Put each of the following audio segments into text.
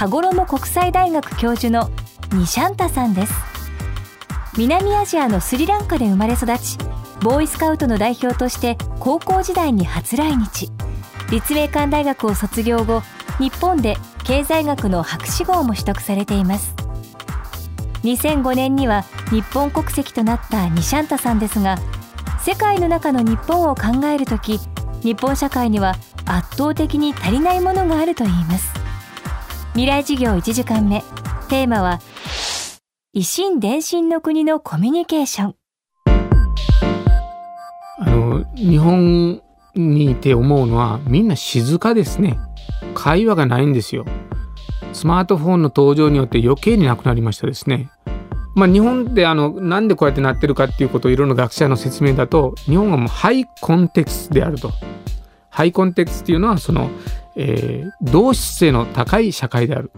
羽衣国際大学教授のニシャンタさんです。南アジアのスリランカで生まれ育ちボーイスカウトの代表として高校時代に初来日。立命館大学を卒業後日本で経済学の博士号も取得されています。2005年には日本国籍となったニシャンタさんですが世界の中の日本を考えるとき日本社会には圧倒的に足りないものがあるといいます。未来事業1時間目。テーマは維新伝心の国のコミュニケーション。あの日本にいて思うのはみんな静かですね。会話がないんですよ。スマートフォンの登場によって余計になくなりましたですね。まあ日本であのなんでこうやってなってるかっていうことをいろんな学者の説明だと日本はもうハイコンテクストであると。ハイコンテクストっていうのはその、えー、同質性の高い社会である。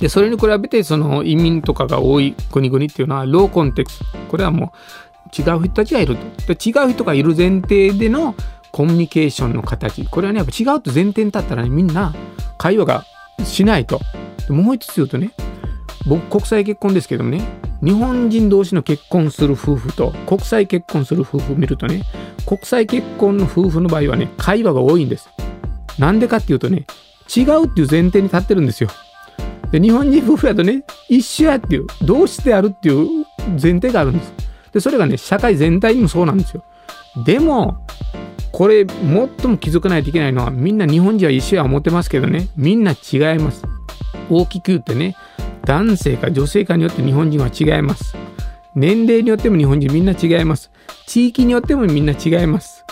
でそれに比べてその移民とかが多い国々っていうのはローコンテクストこれはもう違う人たちがいると。で違う人がいる前提でのコミュニケーションの形これはねやっぱ違うと前提に立ったらねみんな会話がしないと。もう一つ言うとね僕国際結婚ですけどもね日本人同士の結婚する夫婦と国際結婚する夫婦を見るとね国際結婚の夫婦の場合はね会話が多いんです。なんでかっていうとね違うっていう前提に立ってるんですよ。で日本人夫婦だとね一緒やっていう同質であるっていう前提があるんです。でそれがね社会全体にもそうなんですよ。でもこれ最も気づかないといけないのはみんな日本人は一緒や思ってますけどねみんな違います。大きく言ってね男性か女性かによって日本人は違います。年齢によっても日本人みんな違います。地域によってもみんな違います。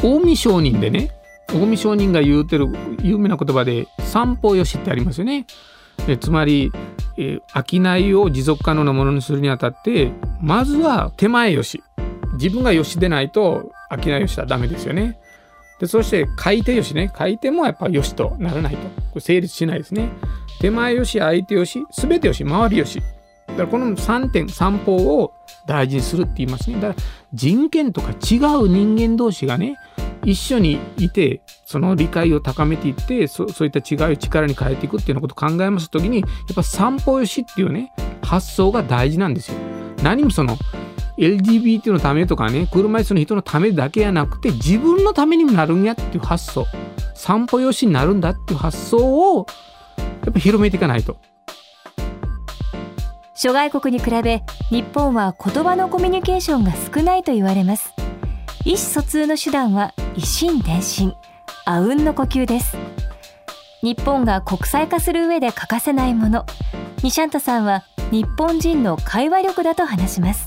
近江商人でね近江商人が言うてる有名な言葉で散歩よしってありますよね。えつまり、え、商いを持続可能なものにするにあたってまずは手前よし。自分がよしでないと商いをしたらダメですよね。でそして買い手よしね。買い手もやっぱよしとならないと。これ成立しないですね。手前よし相手よし全てよし周りよし。だからこの3点三方を大事にするって言いますね。だから人権とか違う人間同士がね一緒にいてその理解を高めていってそそういった違いを力に変えていくっていうようなことを考えますときにやっぱ散歩よしっていうね発想が大事なんですよ。何もその LGBT のためとかね車椅子の人のためだけじゃなくて自分のためにもなるんやっていう発想。散歩よしになるんだっていう発想をやっぱ広めていかないと。諸外国に比べ日本は言葉のコミュニケーションが少ないと言われます。意思疎通の手段は維心伝心。あうんの呼吸です。日本が国際化する上で欠かせないもの。ニシャンタさんは日本人の会話力だと話します。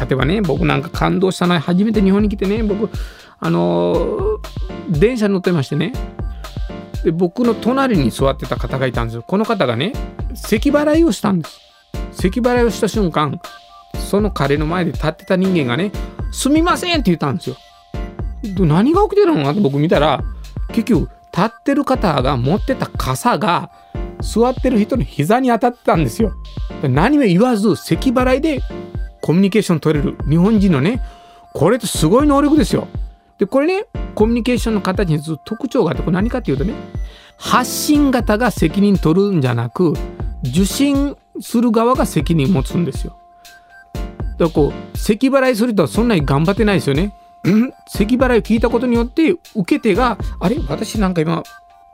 例えばね僕なんか感動したのは初めて日本に来てね僕あのー、電車に乗ってましてね。で僕の隣に座ってた方がいたんですよ。この方がね咳払いをしたんです。咳払いをした瞬間その彼の前で立ってた人間がね「すみません」って言ったんですよ。何が起きてるのかと僕見たら結局立ってる方が持ってた傘が座ってる人の膝に当たってたんですよ。何も言わず咳払いでコミュニケーション取れる。日本人のねこれってすごい能力ですよ。でこれねコミュニケーションの形に特徴があってこれ何かっていうとね発信型が責任取るんじゃなく受信する側が責任持つんですよ。だからこう咳払いする人はそんなに頑張ってないですよね。ん？咳払いを聞いたことによって受け手があれ？私なんか今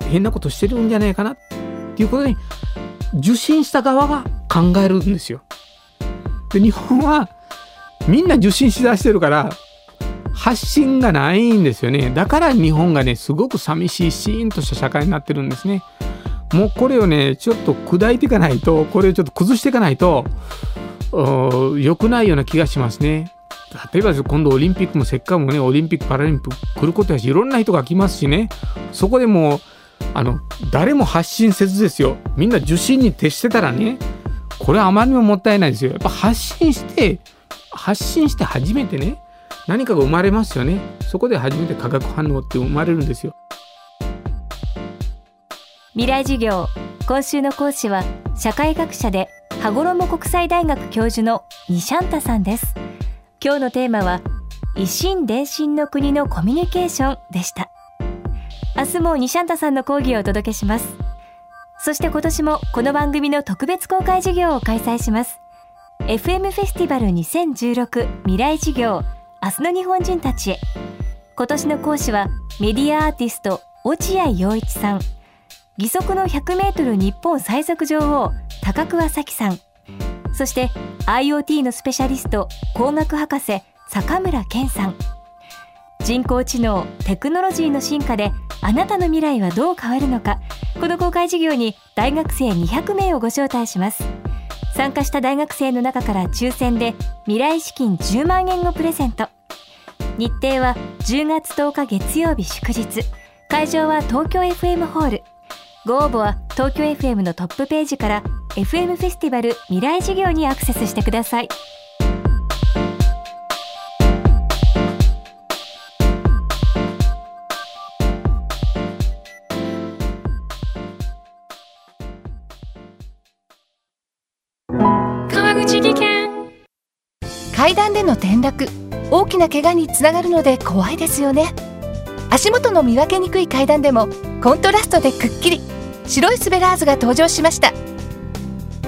変なことしてるんじゃないかなっていうことに受信した側が考えるんですよ。で日本はみんな受信しだしてるから発信がないんですよね。だから日本がねすごく寂しいシーンとした社会になってるんですね。もうこれをねちょっと砕いていかないとこれをちょっと崩していかないと良くないような気がしますね。例えば今度オリンピックもせっかくもねオリンピック・パラリンピック来ることやしいろんな人が来ますしね。そこでもあの誰も発信せずですよ。みんな受信に徹してたらねこれはあまりにももったいないですよ。やっぱ発信して発信して初めてね何かが生まれますよね。そこで初めて化学反応って生まれるんですよ。未来授業今週の講師は社会学者で羽衣国際大学教授のニシャンタさんです。今日のテーマは維新伝心の国のコミュニケーションでした。明日もニシャさんの講義をお届けします。そして今年もこの番組の特別公開授業を開催します。FM フェスティバル2016未来授業明日の日本人たちへ。今年の講師はメディアアーティスト落合陽一さん。義足の 100m 日本最速女王高桑早紀さん。そして IoT のスペシャリスト工学博士坂村健さん。人工知能テクノロジーの進化であなたの未来はどう変わるのか。この公開授業に大学生200名をご招待します。参加した大学生の中から抽選で未来資金10万円をプレゼント。日程は10月10日月曜日祝日。会場は東京 FM ホール。ご応募は東京 FM のトップページから FM フェスティバル未来事業にアクセスしてください。川口技研。階段での転落。大きな怪我につながるので怖いですよね。足元の見分けにくい階段でもコントラストでくっきり。白いスベラーズが登場しました。